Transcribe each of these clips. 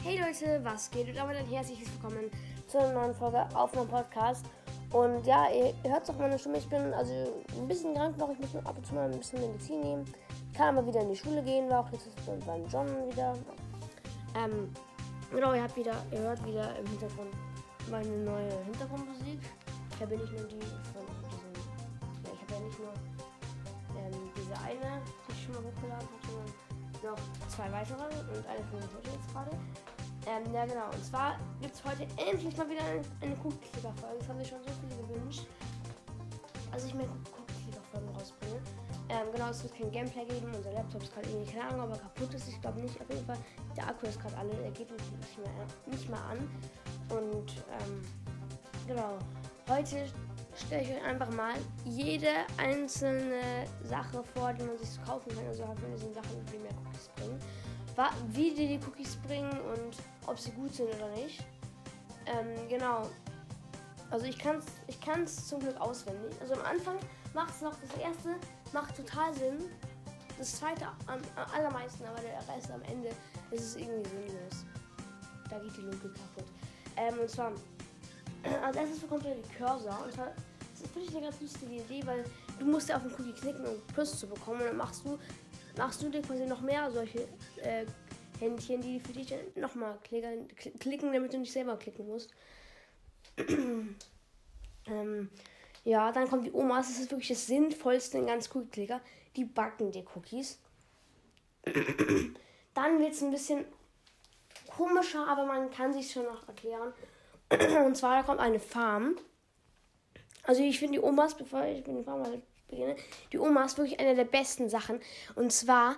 Hey Leute, was geht? Und damit ein herzliches Willkommen zu einer neuen Folge auf meinem Podcast. Und ja, ihr hört doch meine Stimme. Ich bin also ein bisschen krank noch. Ich muss ab und zu mal ein bisschen Medizin nehmen. Kann aber wieder in die Schule gehen. War auch Mal beim John wieder. Ähm, genau, ihr habt wieder, ihr hört wieder im Hintergrund meine neue Hintergrundmusik. Ich habe nicht nur die von diesem. Ja, ich habe ja nicht nur ähm, diese eine, die ich schon mal hochgeladen habe, sondern noch zwei weitere und eine von den heute jetzt gerade. Ähm, ja genau, und zwar gibt es heute endlich mal wieder eine, eine Kugelklicker-Folge. Das haben sich schon so viele gewünscht. Also ich mehr Kugelklicker-Folgen rausbringe. Ähm, genau, es wird kein Gameplay geben. Unser Laptop ist gerade irgendwie, keine Ahnung, aber kaputt ist. Ich glaube nicht. Auf jeden Fall, der Akku ist gerade alle. Er geht nicht mehr, nicht mehr an. Und ähm, genau, heute stelle ich euch einfach mal jede einzelne Sache vor, die man sich kaufen kann. Also halt von diesen Sachen, die mehr Cookies bringen. Wie die die Cookies bringen und ob sie gut sind oder nicht. Ähm, genau. Also ich kann es ich kann's zum Glück auswendig. Also am Anfang macht es noch das erste, macht total Sinn. Das zweite am, am allermeisten, aber der Rest am Ende ist es irgendwie sinnlos. Da geht die Logik kaputt. Ähm, und zwar, als erstes bekommt ihr die Cursor. Und zwar, das ist wirklich eine ganz lustige Idee, weil du musst ja auf den Cookie klicken, um Plus zu bekommen. Und dann machst du, machst du dir quasi noch mehr solche äh, Händchen, die für dich nochmal klicken, klicken, damit du nicht selber klicken musst. ähm, ja, dann kommt die Omas. Das ist wirklich das Sinnvollste in ganz Cookie-Klicker. Die backen die Cookies. dann wird es ein bisschen komischer, aber man kann sich schon noch erklären. Und zwar, da kommt eine Farm. Also ich finde die Omas, bevor ich mit den Farm beginne, die Omas wirklich eine der besten Sachen. Und zwar,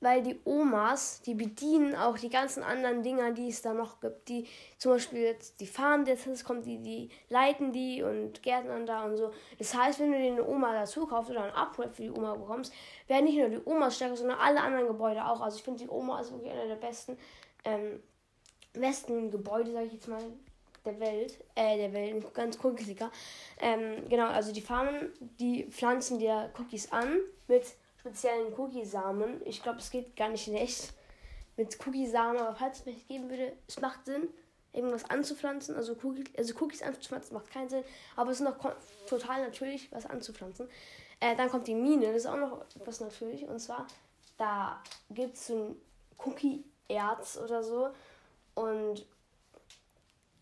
weil die Omas, die bedienen auch die ganzen anderen Dinger, die es da noch gibt. Die zum Beispiel jetzt die Farm, jetzt kommt die, die leiten die und Gärtnern da und so. Das heißt, wenn du dir eine Oma dazu kaufst oder ein Upgrade für die Oma bekommst, werden nicht nur die Omas stärker, sondern alle anderen Gebäude auch. Also ich finde die Oma ist wirklich einer der besten, ähm, besten Gebäude, sage ich jetzt mal, der Welt, äh, der Welt, ganz Cookie-Clicker. Ähm, genau, also die Farmen, die pflanzen dir Cookies an mit speziellen Cookie-Samen. Ich glaube, es geht gar nicht in echt mit Cookie-Samen, aber falls es mich geben würde, es macht Sinn, irgendwas anzupflanzen. Also, Cookie, also Cookies anzupflanzen macht keinen Sinn, aber es ist noch total natürlich, was anzupflanzen. Äh, dann kommt die Mine, das ist auch noch etwas natürlich. Und zwar, da gibt es so ein Cookie-Erz oder so. Und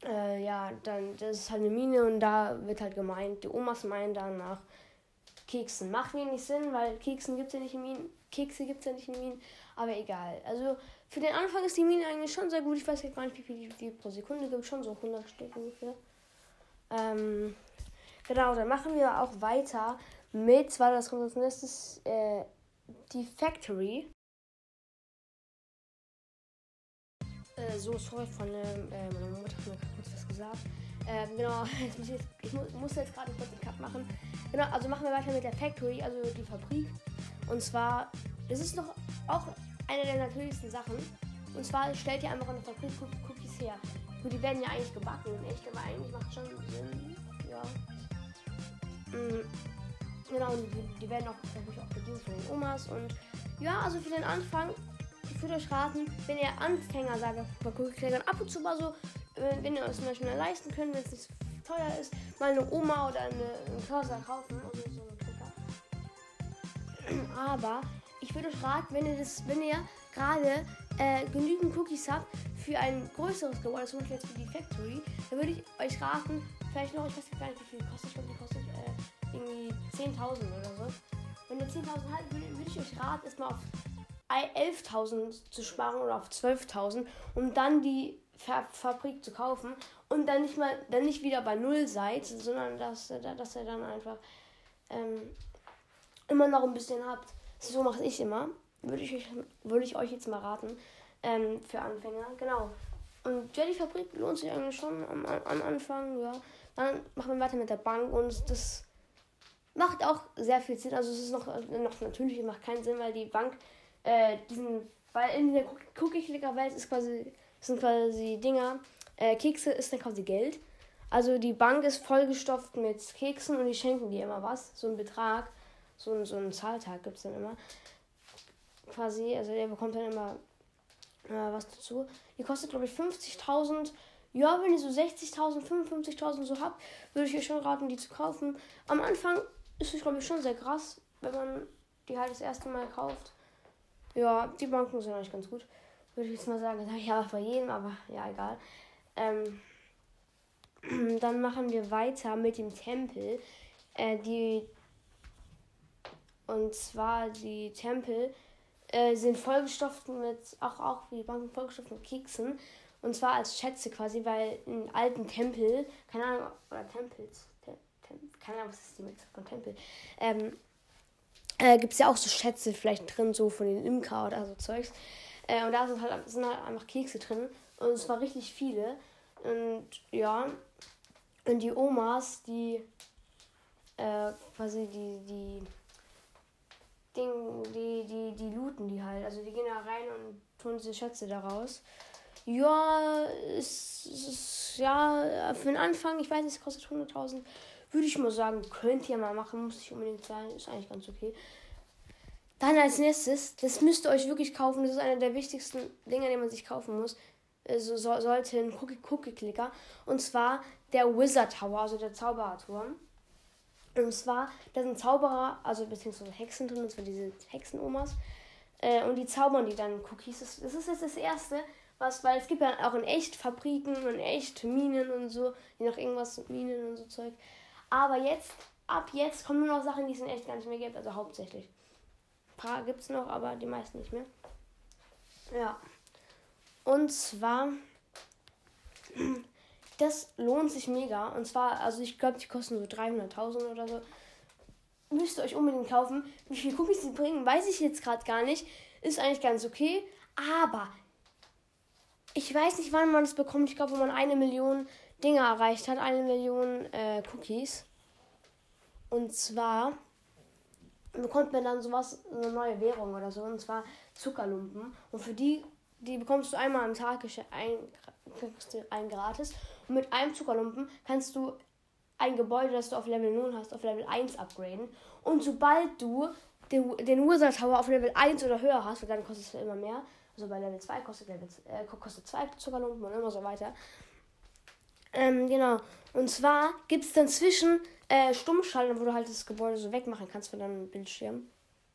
äh, ja, dann, das ist halt eine Mine und da wird halt gemeint, die Omas meinen dann nach Keksen. Macht wenig Sinn, weil Keksen gibt es ja nicht in Minen. Kekse gibt es ja nicht in Minen, aber egal. Also für den Anfang ist die Mine eigentlich schon sehr gut. Ich weiß gar nicht, wie viel die pro Sekunde gibt. Schon so 100 Stück ungefähr. Ähm, genau, dann machen wir auch weiter mit, weil das kommt als nächstes, äh, die Factory. Äh, so, sorry, von ähm, äh, meiner Mutter hat mir kurz was gesagt. Ähm, genau, jetzt muss ich, jetzt, ich muss, muss jetzt gerade kurz den Cut machen. Genau, also machen wir weiter mit der Factory, also die Fabrik. Und zwar, das ist noch auch eine der natürlichsten Sachen. Und zwar stellt ihr einfach eine Fabrik Cookies her. Gut, die werden ja eigentlich gebacken in echt, aber eigentlich macht schon Sinn. Ja. Mhm. Genau, und die, die werden auch natürlich auch bedient von den Omas. Und ja, also für den Anfang, würde euch raten, wenn ihr Anfänger seid bei Cookie ab und zu mal so, wenn ihr es mal schnell leisten könnt, wenn es nicht teuer ist, mal eine Oma oder eine, einen Cursor kaufen. Also so einen Klicker. Aber ich würde euch raten, wenn ihr das, wenn ihr gerade äh, genügend Cookies habt für ein größeres Gebäude, zum Beispiel jetzt für die Factory, dann würde ich euch raten, vielleicht noch, ich weiß gar nicht, wie viel kostet, ich glaube, die kostet äh, irgendwie 10.000 oder so. Wenn ihr 10.000 habt, würde, würde ich euch raten, erstmal auf 11.000 zu sparen oder auf 12.000, um dann die Fa Fabrik zu kaufen und dann nicht mal, dann nicht wieder bei Null seid, sondern dass, dass ihr dann einfach ähm, immer noch ein bisschen habt. So mache ich immer. Würde ich, würde ich euch jetzt mal raten. Ähm, für Anfänger, genau. Und ja, die Fabrik lohnt sich eigentlich schon am, am Anfang, ja. Dann machen wir weiter mit der Bank und das macht auch sehr viel Sinn. Also es ist noch, noch natürlich, macht keinen Sinn, weil die Bank äh, diesen, weil in der Cookie-Clicker-Welt ist quasi, sind quasi Dinger, äh, Kekse ist dann quasi Geld. Also die Bank ist vollgestopft mit Keksen und die schenken dir immer was, so einen Betrag, so, so einen Zahltag gibt es dann immer. Quasi, also der bekommt dann immer äh, was dazu. Die kostet, glaube ich, 50.000. Ja, wenn ihr so 60.000, 55.000 so habt, würde ich euch schon raten, die zu kaufen. Am Anfang ist es, glaube ich, schon sehr krass, wenn man die halt das erste Mal kauft. Ja, die Banken sind eigentlich ganz gut. Würde ich jetzt mal sagen. Das habe ich aber bei jedem, aber ja, egal. Ähm, dann machen wir weiter mit dem Tempel. Äh, die und zwar die Tempel äh, sind vollgestopft mit, auch, auch wie Banken vollgestopft mit Keksen. Und zwar als Schätze quasi, weil in alten Tempel, keine Ahnung, oder Tempels, Tem, Tem, keine Ahnung, was ist die Mix von Tempel, ähm, äh, gibt es ja auch so Schätze vielleicht drin, so von den Imker oder so Zeugs. Äh, und da sind halt, sind halt einfach Kekse drin. Und es war richtig viele. Und ja, und die Omas, die äh, quasi die, die Ding, die, die, die looten die halt. Also die gehen da rein und tun diese Schätze daraus. Ja, es ist, ja, für den Anfang, ich weiß nicht, es kostet 100.000. Würde ich mal sagen, könnt ihr mal machen, muss ich unbedingt sein, ist eigentlich ganz okay. Dann als nächstes, das müsst ihr euch wirklich kaufen, das ist einer der wichtigsten Dinge, die man sich kaufen muss. Also so, sollte ein Cookie-Cookie-Clicker. Und zwar der Wizard Tower, also der Zaubererturm. Und zwar, da sind Zauberer, also beziehungsweise Hexen drin, und zwar diese Hexenomas. Äh, und die zaubern die dann Cookies. Das, das ist jetzt das Erste, was, weil es gibt ja auch in echt Fabriken und echt Minen und so, je nach irgendwas Minen und so Zeug. Aber jetzt, ab jetzt kommen nur noch Sachen, die es in echt gar nicht mehr gibt, also hauptsächlich. Ein paar gibt es noch, aber die meisten nicht mehr. Ja. Und zwar, das lohnt sich mega. Und zwar, also ich glaube, die kosten so 300.000 oder so. Müsst ihr euch unbedingt kaufen. Wie viele Cookies sie bringen, weiß ich jetzt gerade gar nicht. Ist eigentlich ganz okay. Aber ich weiß nicht, wann man es bekommt. Ich glaube, wenn man eine Million Dinge erreicht hat, eine Million äh, Cookies. Und zwar bekommt man dann sowas, eine neue Währung oder so, und zwar Zuckerlumpen. Und für die, die bekommst du einmal am Tag ein, ein gratis. Und mit einem Zuckerlumpen kannst du ein Gebäude, das du auf Level 0 hast, auf Level 1 upgraden. Und sobald du den, den Wizard Tower auf Level 1 oder höher hast, dann kostet es immer mehr, also bei Level 2 kostet Level äh, kostet 2 Zuckerlumpen und immer so weiter. Ähm, genau. Und zwar gibt es dann zwischen äh, Stummschalten, wo du halt das Gebäude so wegmachen kannst von deinem Bildschirm.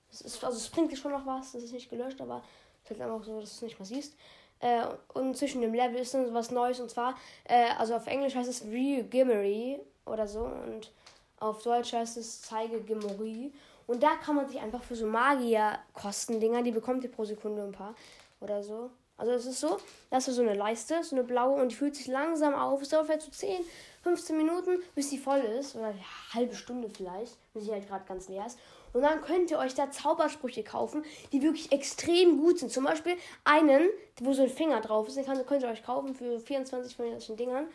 Das ist, also es bringt dir schon noch was, das ist nicht gelöscht, aber es ist halt einfach so, dass du es nicht mehr siehst. Äh, und zwischen dem Level ist dann was Neues und zwar, äh, also auf Englisch heißt es Re-Gimmery oder so und auf Deutsch heißt es Zeige Gimmery. Und da kann man sich einfach für so Magier-Kostendinger, die bekommt ihr pro Sekunde ein paar, oder so. Also es ist so, dass du so eine Leiste, so eine blaue und die fühlt sich langsam auf. Es dauert vielleicht so 10, 15 Minuten, bis die voll ist. Oder eine halbe Stunde vielleicht, bis sie halt gerade ganz leer ist. Und dann könnt ihr euch da Zaubersprüche kaufen, die wirklich extrem gut sind. Zum Beispiel einen, wo so ein Finger drauf ist. Den könnt ihr euch kaufen für 24 von solchen Dingern,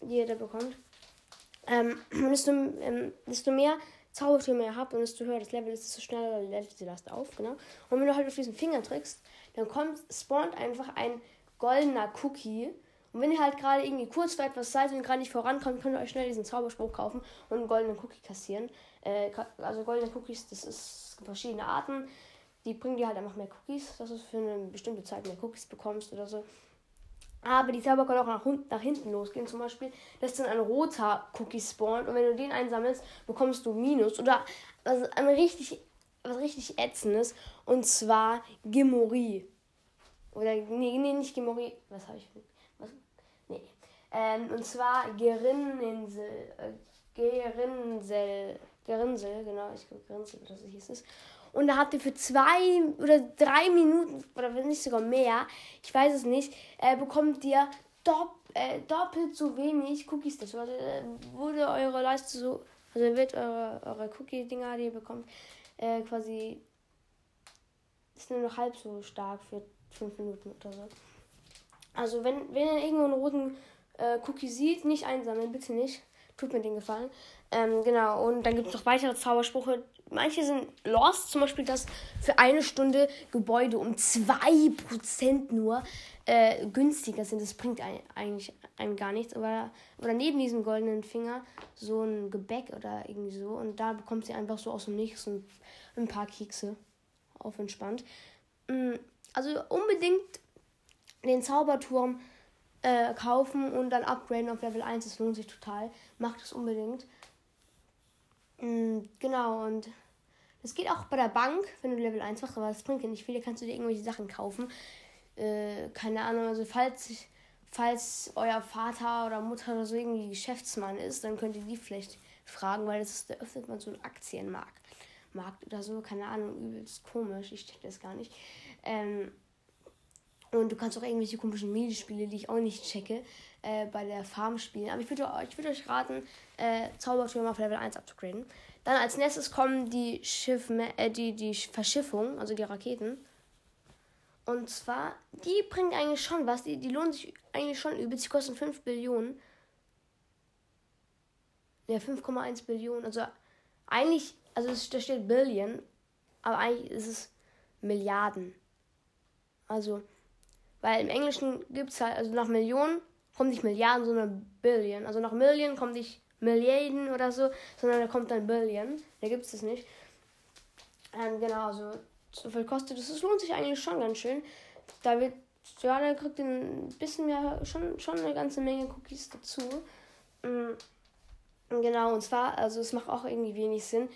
die ihr da bekommt. Ähm, desto, ähm, desto mehr Zaubertürme ihr habt und desto höher das Level ist, desto schneller lädt die Last auf, genau. Und wenn du halt auf diesen Finger drückst, dann kommt, spawnt einfach ein goldener Cookie. Und wenn ihr halt gerade irgendwie kurz vor etwas seid und gerade nicht vorankommt, könnt ihr euch schnell diesen Zauberspruch kaufen und einen goldenen Cookie kassieren. Äh, also goldene Cookies, das ist verschiedene Arten. Die bringen dir halt einfach mehr Cookies, dass du für eine bestimmte Zeit mehr Cookies bekommst oder so. Aber die Zauber können auch nach, nach hinten losgehen. Zum Beispiel, dass dann ein roter Cookie spawnt und wenn du den einsammelst, bekommst du Minus. Oder also ein richtig, was richtig ätzendes. Und zwar Gimori. Oder, nee, nee, nicht Gimori. Was habe ich? Was? Nee. Ähm, und zwar Gerinninsel. Äh, Gerinnsel. Gerinnsel, genau, ich glaube Gerinnsel, das hieß es. Und da habt ihr für zwei oder drei Minuten, oder wenn nicht sogar mehr, ich weiß es nicht, äh, bekommt ihr dopp, äh, doppelt so wenig Cookies dazu. Also äh, wurde eure Leiste so, also wird eure, eure Cookie-Dinger, die ihr bekommt, äh, quasi ist nur noch halb so stark für fünf Minuten oder so. Also wenn, wenn ihr irgendwo einen roten äh, Cookie sieht, nicht einsammeln, bitte nicht. Tut mir den Gefallen. Ähm, genau, und dann gibt es noch weitere Zaubersprüche. Manche sind lost, zum Beispiel, dass für eine Stunde Gebäude um 2% nur äh, günstiger sind. Das bringt ein, eigentlich einem gar nichts. Aber oder neben diesem goldenen Finger so ein Gebäck oder irgendwie so. Und da bekommt sie einfach so aus dem Nichts ein, ein paar Kekse. Auf entspannt. Mm, also unbedingt den Zauberturm äh, kaufen und dann upgraden auf Level 1. Das lohnt sich total. Macht es unbedingt. Mhm, genau, und das geht auch bei der Bank, wenn du Level 1 machst, aber das bringt dir nicht viel. Da kannst du dir irgendwelche Sachen kaufen. Äh, keine Ahnung, also falls, falls euer Vater oder Mutter oder so irgendwie Geschäftsmann ist, dann könnt ihr die vielleicht fragen, weil das ist, da öffnet man so einen Aktienmarkt. Markt oder so, keine Ahnung, übelst komisch, ich check das gar nicht. Ähm, und du kannst auch irgendwelche komischen Minispiele, die ich auch nicht checke, äh, bei der Farm spielen. Aber ich würde ich würd euch raten, äh, Zaubertürme auf Level 1 abzugraden. Dann als nächstes kommen die Schiff, äh, die, die Verschiffung, also die Raketen. Und zwar, die bringen eigentlich schon was. Die, die lohnen sich eigentlich schon übelst. Die kosten 5 Billionen. Ja, 5,1 Billionen. Also eigentlich, also es, da steht Billion, aber eigentlich ist es Milliarden. Also, weil im Englischen gibt es halt, also nach Millionen kommt nicht Milliarden, sondern Billion. Also nach Million kommt nicht Milliarden oder so, sondern da kommt dann Billion. Da gibt es das nicht. Ähm, genau, so, so viel kostet es. Das lohnt sich eigentlich schon ganz schön. Da wird, ja, da kriegt ein bisschen mehr, schon, schon eine ganze Menge Cookies dazu. Mhm. Genau, und zwar, also es macht auch irgendwie wenig Sinn.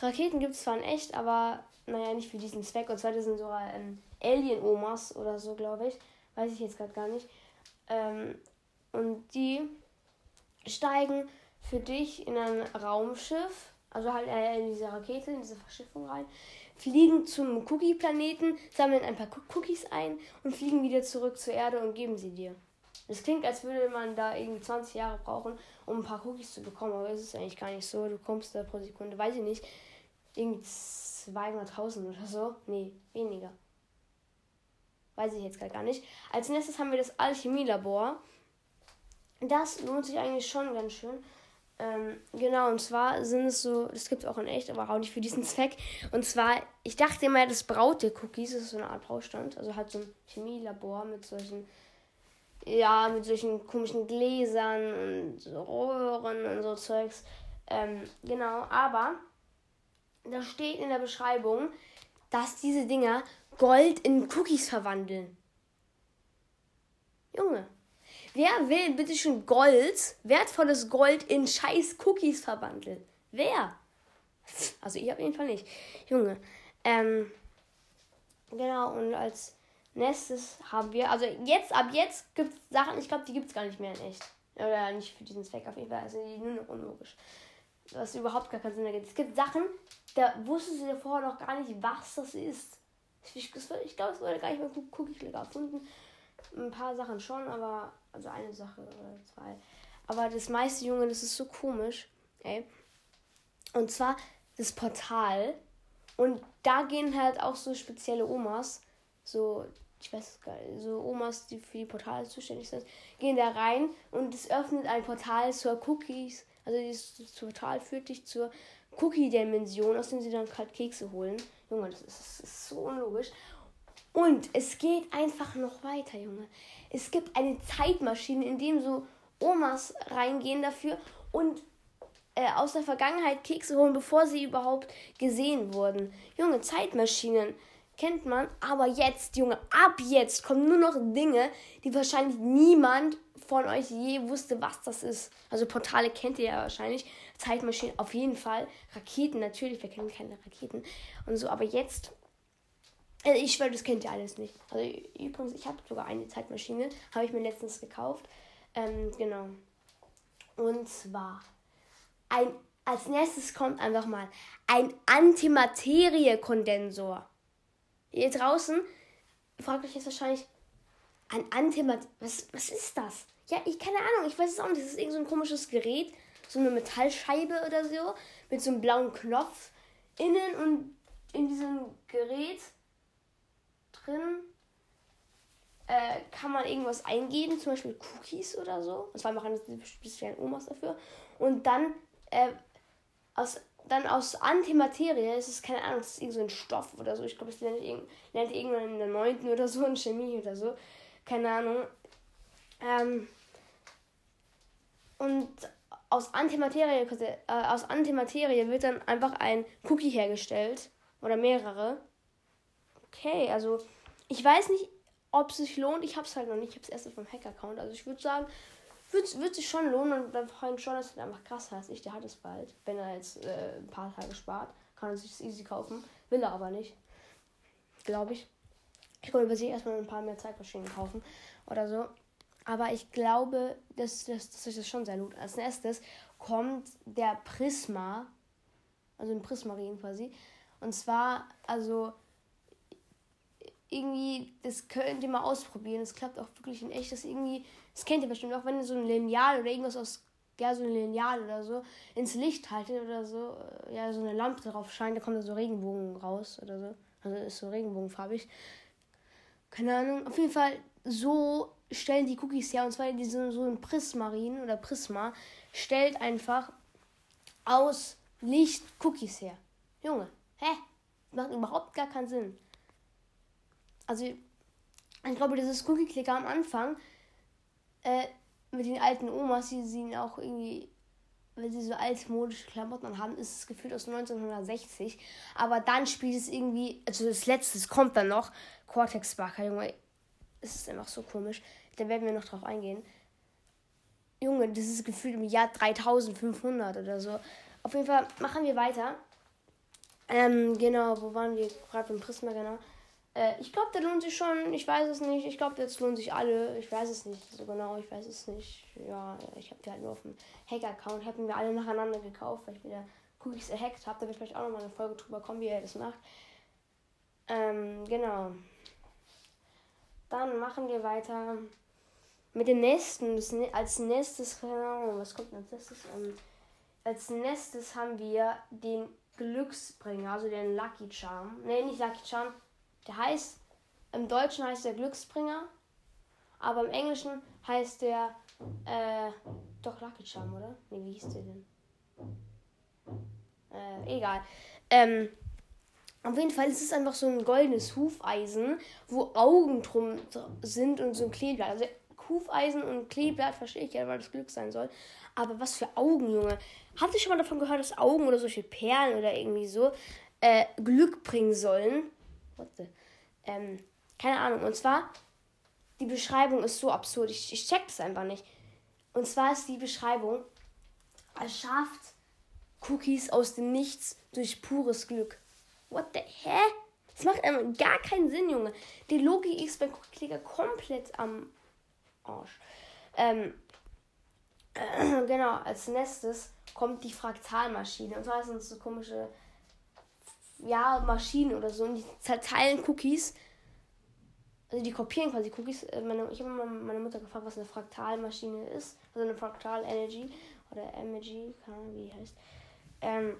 Raketen gibt es zwar in echt, aber naja, nicht für diesen Zweck. Und zwar, das sind sogar ähm, Alien-Omas oder so, glaube ich. Weiß ich jetzt gerade gar nicht. Ähm, und die steigen für dich in ein Raumschiff, also halt äh, in diese Rakete, in diese Verschiffung rein, fliegen zum Cookie-Planeten, sammeln ein paar Cookies ein und fliegen wieder zurück zur Erde und geben sie dir. Das klingt, als würde man da irgendwie 20 Jahre brauchen, um ein paar Cookies zu bekommen, aber es ist eigentlich gar nicht so. Du kommst da pro Sekunde, weiß ich nicht, irgendwie 200.000 oder so. Nee, weniger. Weiß ich jetzt gar nicht. Als nächstes haben wir das Alchemielabor. Das lohnt sich eigentlich schon ganz schön. Ähm, genau, und zwar sind es so, das gibt es auch in echt, aber auch nicht für diesen Zweck. Und zwar, ich dachte immer, das braut dir Cookies, das ist so eine Art Braustand. Also halt so ein Chemielabor mit solchen, ja, mit solchen komischen Gläsern und so Röhren und so Zeugs. Ähm, genau, aber da steht in der Beschreibung, dass diese Dinger Gold in Cookies verwandeln. Junge, wer will bitte schon Gold, wertvolles Gold in scheiß Cookies verwandeln? Wer? Also ich auf jeden Fall nicht. Junge, ähm, genau, und als nächstes haben wir, also jetzt, ab jetzt gibt es Sachen, ich glaube, die gibt es gar nicht mehr in echt. Oder nicht für diesen Zweck auf jeden Fall, also die nur noch unlogisch was überhaupt gar keinen Sinn ergibt. Es gibt Sachen, da wusstest du dir vorher noch gar nicht, was das ist. Ich, glaube, es wurde gar nicht mehr Cookie Clicker erfunden. Ein paar Sachen schon, aber also eine Sache oder zwei. Aber das meiste, Junge, das ist so komisch. Ey. Und zwar das Portal. Und da gehen halt auch so spezielle Omas, so, ich weiß es gar nicht, so Omas, die für die Portale zuständig sind, gehen da rein und es öffnet ein Portal zur Cookies also dieses Portal führt dich zur Cookie-Dimension, aus dem sie dann kalt Kekse holen. Junge, das ist, das ist so unlogisch. Und es geht einfach noch weiter, Junge. Es gibt eine Zeitmaschine, in dem so Omas reingehen dafür und äh, aus der Vergangenheit Kekse holen, bevor sie überhaupt gesehen wurden. Junge, Zeitmaschinen kennt man, aber jetzt, Junge, ab jetzt kommen nur noch Dinge, die wahrscheinlich niemand von euch je wusste, was das ist. Also Portale kennt ihr ja wahrscheinlich. Zeitmaschinen auf jeden Fall. Raketen natürlich, wir kennen keine Raketen und so. Aber jetzt, also ich schwöre, das kennt ihr alles nicht. Also übrigens, ich habe sogar eine Zeitmaschine, habe ich mir letztens gekauft. Ähm, genau. Und zwar ein, als nächstes kommt einfach mal ein Antimaterie-Kondensor. Hier draußen fragt euch jetzt wahrscheinlich, ein Antimat. Was, was ist das? Ja, ich keine Ahnung, ich weiß es auch nicht. Das ist irgend so ein komisches Gerät, so eine Metallscheibe oder so, mit so einem blauen Knopf innen und in diesem Gerät drin äh, kann man irgendwas eingeben, zum Beispiel Cookies oder so. Und zwar machen das speziellen Omas dafür. Und dann äh, aus dann aus Antimaterie, es ist keine Ahnung, es ist irgend so ein Stoff oder so. Ich glaube, das lernt, lernt irgendwann in der 9. oder so in Chemie oder so. Keine Ahnung. Ähm, und aus Antimaterie, äh, aus Antimaterie wird dann einfach ein Cookie hergestellt. Oder mehrere. Okay, also ich weiß nicht, ob es sich lohnt. Ich habe es halt noch nicht. Ich habe es erst auf meinem Hack-Account. Also ich würde sagen, wird, sich schon lohnen. Und beim Freund schon ist halt einfach krass als ich. Der hat es bald. Wenn er jetzt äh, ein paar Tage spart, kann er sich das easy kaufen. Will er aber nicht. Glaube ich. Ich wollte über sich erstmal ein paar mehr Zeitmaschinen kaufen oder so. Aber ich glaube, dass, dass, dass sich das schon sehr lohnt. Als nächstes kommt der Prisma. Also ein Prismarin quasi. Und zwar, also irgendwie, das könnt ihr mal ausprobieren. Das klappt auch wirklich in echt. Das irgendwie, das kennt ihr bestimmt auch, wenn ihr so ein Lineal oder irgendwas aus, ja, so ein Lineal oder so, ins Licht haltet oder so, äh, ja, so eine Lampe drauf scheint, da kommt da so Regenbogen raus oder so. Also ist so regenbogenfarbig. Keine Ahnung. Auf jeden Fall, so stellen die Cookies her. Und zwar diese, so ein Prismarin oder Prisma stellt einfach aus Licht Cookies her. Junge, hä? Macht überhaupt gar keinen Sinn also ich glaube, dieses Cookie-Clicker am Anfang äh, mit den alten Omas, die sehen auch irgendwie, wenn sie so altmodische Klamotten haben, ist es gefühlt aus 1960. Aber dann spielt es irgendwie, also das letzte das kommt dann noch, Cortex Sparker, Junge. Es ist einfach so komisch. Da werden wir noch drauf eingehen. Junge, das ist gefühlt im Jahr 3500 oder so. Auf jeden Fall machen wir weiter. Ähm, genau, wo waren wir? Gerade beim Prisma, genau. Äh, ich glaube, der lohnt sich schon. Ich weiß es nicht. Ich glaube, jetzt lohnen sich alle. Ich weiß es nicht so genau. Ich weiß es nicht. Ja, ich habe die halt nur auf dem Hack-Account. Hätten wir alle nacheinander gekauft, weil ich wieder Cookies erhackt habe. Da wird vielleicht auch nochmal eine Folge drüber kommen, wie er das macht. Ähm, genau. Dann machen wir weiter mit dem nächsten. Als nächstes, was kommt als nächstes? Ähm, als nächstes haben wir den Glücksbringer, also den Lucky Charm. Ne, nicht Lucky Charm, der heißt, im Deutschen heißt der Glücksbringer, aber im Englischen heißt der, äh, doch Lucky Charm, oder? Ne, wie hieß der denn? Äh, egal. Ähm, auf jeden Fall ist es einfach so ein goldenes Hufeisen, wo Augen drum sind und so ein Kleeblatt. Also Hufeisen und Kleeblatt verstehe ich ja, weil das Glück sein soll. Aber was für Augen, Junge. Habt ihr schon mal davon gehört, dass Augen oder solche Perlen oder irgendwie so äh, Glück bringen sollen? What the? Ähm, keine Ahnung. Und zwar, die Beschreibung ist so absurd. Ich, ich check das einfach nicht. Und zwar ist die Beschreibung, erschafft Cookies aus dem Nichts durch pures Glück. What the hä? Das macht einfach gar keinen Sinn, Junge. Die Logik ist bei Cookie Clicker komplett am Arsch. Ähm, äh, genau, als nächstes kommt die Fraktalmaschine. Und zwar sind es so komische ja, Maschinen oder so und die zerteilen Cookies. Also die kopieren quasi Cookies. Äh, meine, ich habe meine Mutter gefragt, was eine Fraktalmaschine ist. Also eine Fraktal Energy oder Energy, keine Ahnung, wie die heißt. Ähm,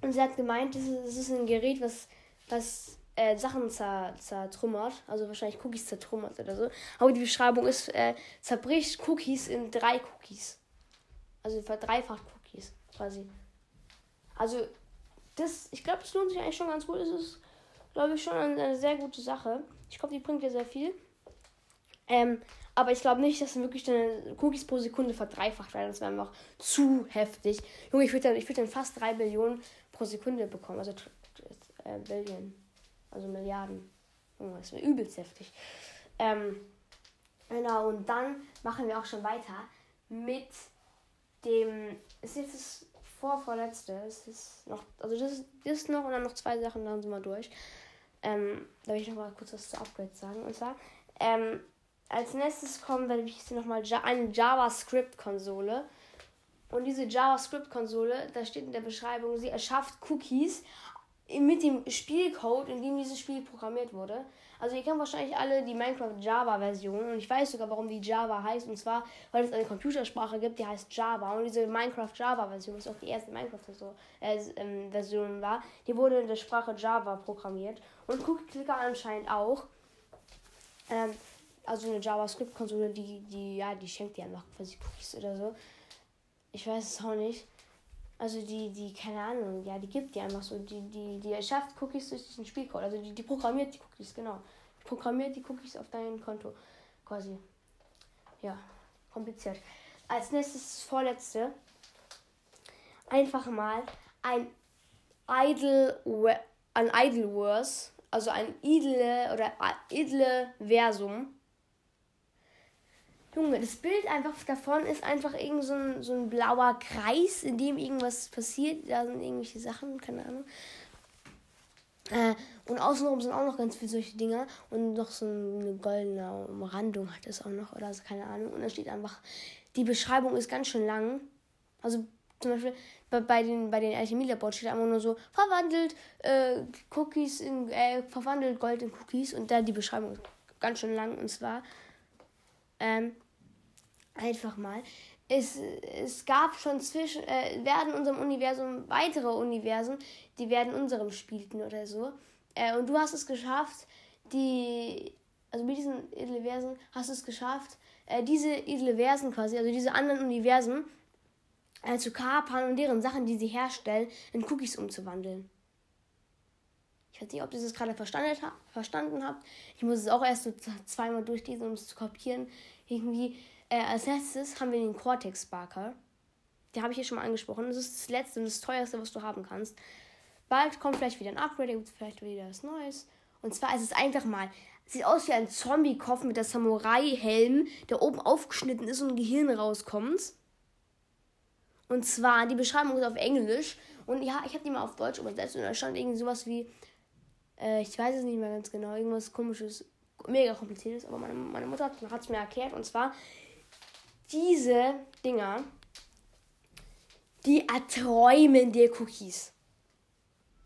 und sie hat gemeint, das ist, ein Gerät, was, was äh, Sachen zer, zertrümmert. Also wahrscheinlich Cookies zertrümmert oder so. Aber die Beschreibung ist, äh, zerbricht Cookies in drei Cookies. Also verdreifacht Cookies quasi. Also das, ich glaube, das lohnt sich eigentlich schon ganz gut. Es ist, glaube ich, schon eine, eine, sehr gute Sache. Ich glaube, die bringt dir sehr viel. Ähm, aber ich glaube nicht, dass wirklich deine Cookies pro Sekunde verdreifacht werden. Das wäre einfach zu heftig. Junge, ich würde dann, würd dann fast 3 Billionen pro Sekunde bekommen. Also äh, Billion. Also Milliarden. Das wäre übelst heftig. Ähm, genau, und dann machen wir auch schon weiter mit dem. Ist jetzt das vorvorletzte. Es ist noch, also das, das ist noch und dann noch zwei Sachen, dann sind wir durch. Ähm, da will ich noch mal kurz was zu Upgrades sagen. Und zwar, ähm, als nächstes kommen werde ich noch mal eine JavaScript-Konsole. Und diese JavaScript-Konsole, da steht in der Beschreibung, sie erschafft Cookies mit dem Spielcode, in dem dieses Spiel programmiert wurde. Also ihr kennt wahrscheinlich alle die Minecraft Java Version und ich weiß sogar, warum die Java heißt. Und zwar, weil es eine Computersprache gibt, die heißt Java. Und diese Minecraft Java Version, was auch die erste Minecraft äh, ähm, Version war, die wurde in der Sprache Java programmiert. Und Cookie Clicker anscheinend auch. Ähm, also eine JavaScript-Konsole, die, die, ja, die schenkt dir einfach quasi Cookies oder so. Ich weiß es auch nicht. Also die, die, keine Ahnung, ja, die gibt die einfach so. Die, die, die erschafft Cookies durch diesen Spielcode. Also die, die programmiert die Cookies, genau. Die programmiert die Cookies auf dein Konto. Quasi. Ja, kompliziert. Als nächstes vorletzte. Einfach mal ein Idle, ein Idle Wars. also ein edle oder edle Versum. Junge, das Bild einfach davon ist einfach irgend so ein, so ein blauer Kreis, in dem irgendwas passiert. Da sind irgendwelche Sachen, keine Ahnung. Äh, und außenrum sind auch noch ganz viele solche Dinger. Und noch so eine goldene Umrandung hat es auch noch oder so, keine Ahnung. Und da steht einfach, die Beschreibung ist ganz schön lang. Also zum Beispiel bei, bei den, bei den Alchemie-Labor steht einfach nur so, verwandelt äh, Cookies in, äh, verwandelt Gold in Cookies. Und da die Beschreibung ist ganz schön lang. Und zwar, ähm, einfach mal, es, es gab schon zwischen, äh, werden unserem Universum weitere Universen, die werden unserem spielten oder so. Äh, und du hast es geschafft, die, also mit diesen Universen hast du es geschafft, äh, diese Universen quasi, also diese anderen Universen, äh, zu kapern und deren Sachen, die sie herstellen, in Cookies umzuwandeln. Ich weiß nicht, ob ihr das gerade verstanden, habt. Ich muss es auch erst so zweimal durchlesen, um es zu kopieren. Irgendwie äh, als letztes haben wir den Cortex Barker. Den habe ich hier schon mal angesprochen. Das ist das letzte und das teuerste, was du haben kannst. Bald kommt vielleicht wieder ein Upgrade, vielleicht wieder was Neues. Und zwar ist es einfach mal, sieht aus wie ein Zombie-Kopf mit der Samurai-Helm, der oben aufgeschnitten ist und ein Gehirn rauskommt. Und zwar, die Beschreibung ist auf Englisch. Und ja, ich habe die mal auf Deutsch übersetzt. Und da stand irgendwie sowas wie, äh, ich weiß es nicht mehr ganz genau, irgendwas komisches, mega kompliziertes. Aber meine, meine Mutter hat es mir erklärt. Und zwar, diese Dinger, die erträumen dir Cookies.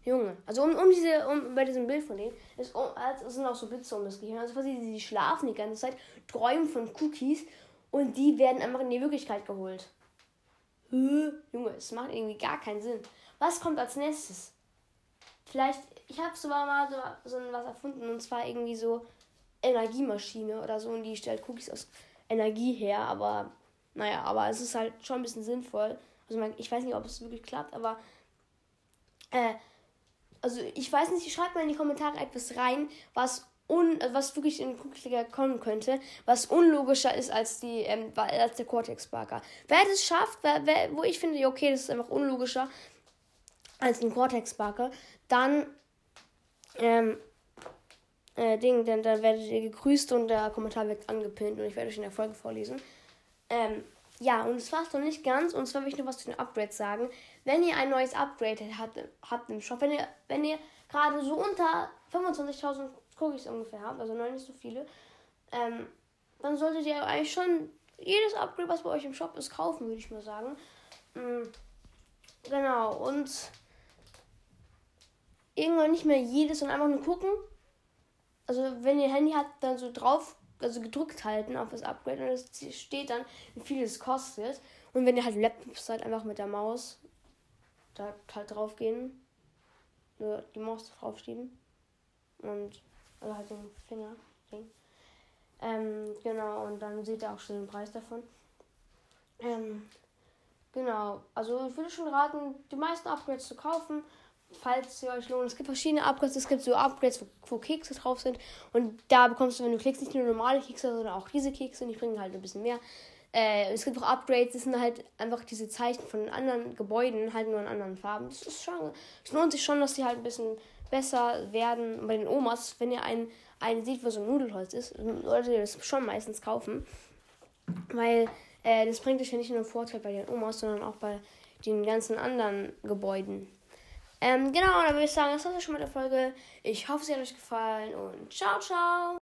Junge, also um, um diese, um bei diesem Bild von denen, ist, um, also sind auch so Blitze um das Gehirn. Also quasi, die schlafen die ganze Zeit, träumen von Cookies und die werden einfach in die Wirklichkeit geholt. Junge, es macht irgendwie gar keinen Sinn. Was kommt als nächstes? Vielleicht, ich habe sogar mal so, so was erfunden und zwar irgendwie so Energiemaschine oder so und die stellt Cookies aus Energie her, aber naja, aber es ist halt schon ein bisschen sinnvoll. Also ich weiß nicht, ob es wirklich klappt, aber äh, also ich weiß nicht, schreibt mal in die Kommentare etwas rein, was un, was wirklich in Cookie kommen könnte, was unlogischer ist als die ähm, als der Cortex Barker. Wer das schafft, wer, wer, wo ich finde, okay, das ist einfach unlogischer als ein Cortex Barker, dann ähm, äh, Ding, denn dann werdet ihr gegrüßt und der Kommentar wird angepinnt und ich werde euch in der Folge vorlesen. Ähm, ja, und es war's noch nicht ganz. Und zwar will ich noch was zu den Upgrades sagen. Wenn ihr ein neues Upgrade habt, habt im Shop, wenn ihr, wenn ihr gerade so unter 25.000 Cookies ungefähr habt, also noch nicht so viele, ähm, dann solltet ihr eigentlich schon jedes Upgrade, was bei euch im Shop ist, kaufen, würde ich mal sagen. Mhm. Genau, und irgendwann nicht mehr jedes und einfach nur gucken, also wenn ihr Handy habt, dann so drauf, also gedrückt halten auf das Upgrade und es steht dann, wie viel es kostet. Und wenn ihr halt Laptop seid, einfach mit der Maus da halt drauf gehen, nur die Maus draufschieben und also halt den Finger Ding. Ähm, genau, und dann seht ihr auch schon den Preis davon. Ähm, genau, also ich würde schon raten, die meisten Upgrades zu kaufen falls sie euch lohnt. Es gibt verschiedene Upgrades. Es gibt so Upgrades, wo, wo, Kekse drauf sind. Und da bekommst du, wenn du klickst, nicht nur normale Kekse, sondern auch diese Kekse. Und die bringen halt ein bisschen mehr. Äh, es gibt auch Upgrades, das sind halt einfach diese Zeichen von anderen Gebäuden, halt nur in anderen Farben. Das ist schon, es lohnt sich schon, dass die halt ein bisschen besser werden. Und bei den Omas, wenn ihr einen, einen seht, wo so ein Nudelholz ist, solltet ihr das schon meistens kaufen. Weil äh, das bringt euch ja nicht nur einen Vorteil bei den Omas, sondern auch bei den ganzen anderen Gebäuden. Ähm, genau, dann würde ich sagen, das war's schon mit der Folge. Ich hoffe, sie hat euch gefallen und ciao, ciao.